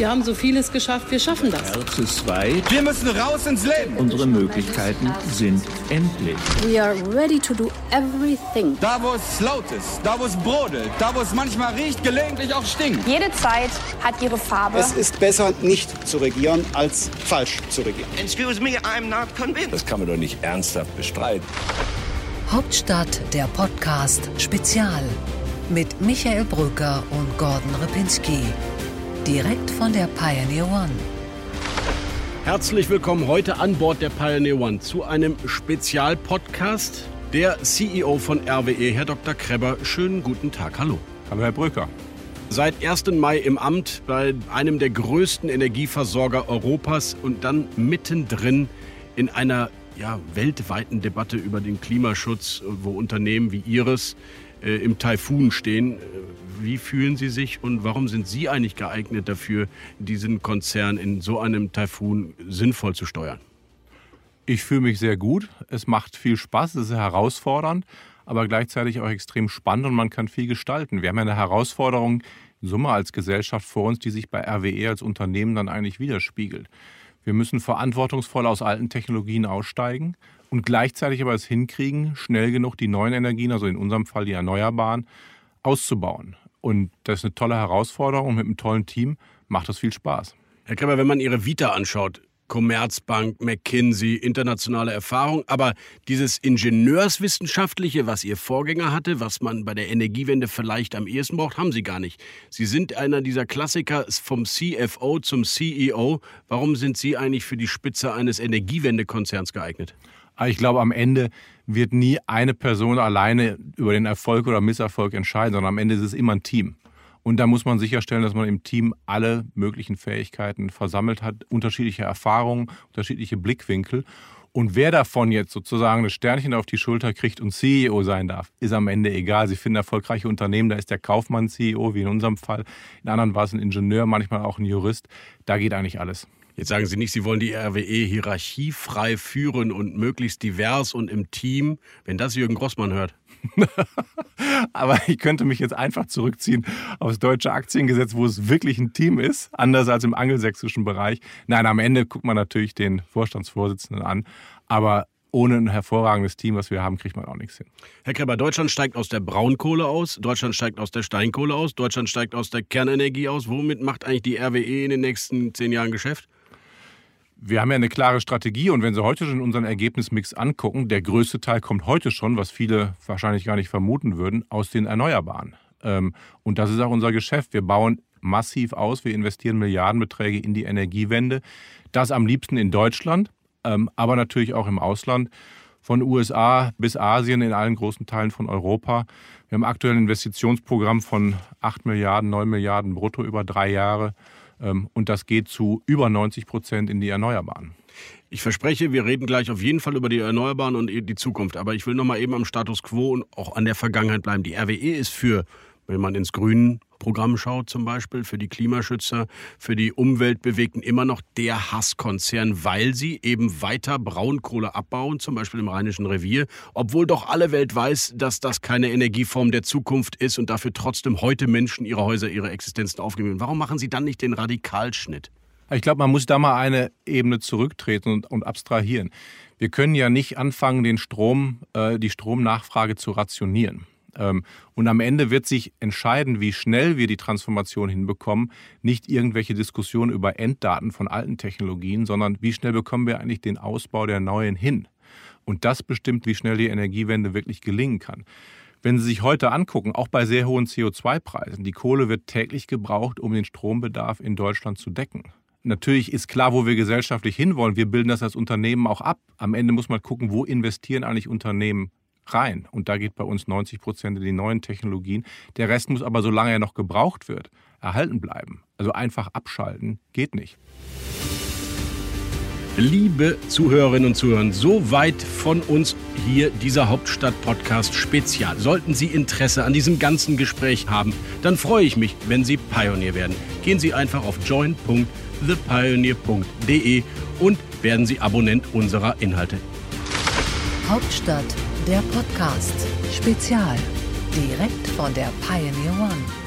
Wir haben so vieles geschafft, wir schaffen das. Herz ist weit. Wir müssen raus ins Leben. Unsere Möglichkeiten sind endlich. We are ready to do everything. Da, wo es laut ist, da, wo es brodelt, da, wo es manchmal riecht, gelegentlich auch stinkt. Jede Zeit hat ihre Farbe. Es ist besser, nicht zu regieren, als falsch zu regieren. Excuse me, I'm not convinced. Das kann man doch nicht ernsthaft bestreiten. Hauptstadt der Podcast Spezial mit Michael Brücker und Gordon Ripinski. Direkt von der Pioneer One. Herzlich willkommen heute an Bord der Pioneer One zu einem Spezialpodcast. Der CEO von RWE, Herr Dr. Krebber, schönen guten Tag. Hallo. Hallo, Herr Brücker. Seit 1. Mai im Amt bei einem der größten Energieversorger Europas und dann mittendrin in einer ja, weltweiten Debatte über den Klimaschutz, wo Unternehmen wie Ihres äh, im Taifun stehen. Wie fühlen Sie sich und warum sind Sie eigentlich geeignet dafür, diesen Konzern in so einem Taifun sinnvoll zu steuern? Ich fühle mich sehr gut. Es macht viel Spaß, es ist herausfordernd, aber gleichzeitig auch extrem spannend und man kann viel gestalten. Wir haben eine Herausforderung in Summe als Gesellschaft vor uns, die sich bei RWE als Unternehmen dann eigentlich widerspiegelt. Wir müssen verantwortungsvoll aus alten Technologien aussteigen und gleichzeitig aber es hinkriegen, schnell genug die neuen Energien, also in unserem Fall die Erneuerbaren, auszubauen. Und das ist eine tolle Herausforderung mit einem tollen Team macht das viel Spaß. Herr Kreber, wenn man Ihre Vita anschaut, Commerzbank, McKinsey, internationale Erfahrung, aber dieses Ingenieurswissenschaftliche, was Ihr Vorgänger hatte, was man bei der Energiewende vielleicht am ehesten braucht, haben Sie gar nicht. Sie sind einer dieser Klassiker vom CFO zum CEO. Warum sind Sie eigentlich für die Spitze eines Energiewendekonzerns geeignet? Ich glaube, am Ende wird nie eine Person alleine über den Erfolg oder Misserfolg entscheiden, sondern am Ende ist es immer ein Team. Und da muss man sicherstellen, dass man im Team alle möglichen Fähigkeiten versammelt hat, unterschiedliche Erfahrungen, unterschiedliche Blickwinkel. Und wer davon jetzt sozusagen das Sternchen auf die Schulter kriegt und CEO sein darf, ist am Ende egal. Sie finden erfolgreiche Unternehmen, da ist der Kaufmann CEO, wie in unserem Fall. In anderen war es ein Ingenieur, manchmal auch ein Jurist. Da geht eigentlich alles. Jetzt sagen Sie nicht, Sie wollen die RWE hierarchiefrei führen und möglichst divers und im Team. Wenn das Jürgen Grossmann hört. Aber ich könnte mich jetzt einfach zurückziehen aufs deutsche Aktiengesetz, wo es wirklich ein Team ist, anders als im angelsächsischen Bereich. Nein, am Ende guckt man natürlich den Vorstandsvorsitzenden an. Aber ohne ein hervorragendes Team, was wir haben, kriegt man auch nichts hin. Herr Kreber, Deutschland steigt aus der Braunkohle aus, Deutschland steigt aus der Steinkohle aus, Deutschland steigt aus der Kernenergie aus. Womit macht eigentlich die RWE in den nächsten zehn Jahren Geschäft? Wir haben ja eine klare Strategie und wenn Sie heute schon unseren Ergebnismix angucken, der größte Teil kommt heute schon, was viele wahrscheinlich gar nicht vermuten würden, aus den Erneuerbaren. Ähm, und das ist auch unser Geschäft. Wir bauen massiv aus, wir investieren Milliardenbeträge in die Energiewende. Das am liebsten in Deutschland, ähm, aber natürlich auch im Ausland. Von USA bis Asien, in allen großen Teilen von Europa. Wir haben aktuell ein Investitionsprogramm von 8 Milliarden, 9 Milliarden brutto über drei Jahre. Ähm, und das geht zu über 90 Prozent in die Erneuerbaren. Ich verspreche, wir reden gleich auf jeden Fall über die Erneuerbaren und die Zukunft. Aber ich will noch mal eben am Status quo und auch an der Vergangenheit bleiben. Die RWE ist für, wenn man ins Grün Programm schaut, zum Beispiel für die Klimaschützer, für die Umweltbewegten immer noch der Hasskonzern, weil sie eben weiter Braunkohle abbauen, zum Beispiel im Rheinischen Revier, obwohl doch alle Welt weiß, dass das keine Energieform der Zukunft ist und dafür trotzdem heute Menschen ihre Häuser, ihre Existenzen aufgeben. Warum machen Sie dann nicht den Radikalschnitt? Ich glaube, man muss da mal eine Ebene zurücktreten und, und, abstrahieren. Wir können ja nicht anfangen, den Strom, äh, die Stromnachfrage zu rationieren. Ähm, und am Ende wird sich entscheiden, wie schnell wir die Transformation hinbekommen, nicht irgendwelche Diskussionen über Enddaten von alten Technologien, sondern wie schnell bekommen wir eigentlich den Ausbau der neuen hin. Und das bestimmt, wie schnell die Energiewende wirklich gelingen kann. Wenn Sie sich heute angucken, auch bei sehr hohen CO2-Preisen, die Kohle wird täglich gebraucht, um den Strombedarf in Deutschland zu decken. Natürlich ist klar, wo wir gesellschaftlich hinwollen. Wir bilden das als Unternehmen auch ab. Am Ende muss man gucken, wo investieren eigentlich Unternehmen rein. Und da geht bei uns 90 Prozent in die neuen Technologien. Der Rest muss aber, solange er noch gebraucht wird, erhalten bleiben. Also einfach abschalten geht nicht. Liebe Zuhörerinnen und Zuhörer, so weit von uns hier dieser Hauptstadt-Podcast Spezial. Sollten Sie Interesse an diesem ganzen Gespräch haben, dann freue ich mich, wenn Sie Pionier werden. Gehen Sie einfach auf join.thepioneer.de und werden Sie Abonnent unserer Inhalte. Hauptstadt der Podcast. Spezial. Direkt von der Pioneer One.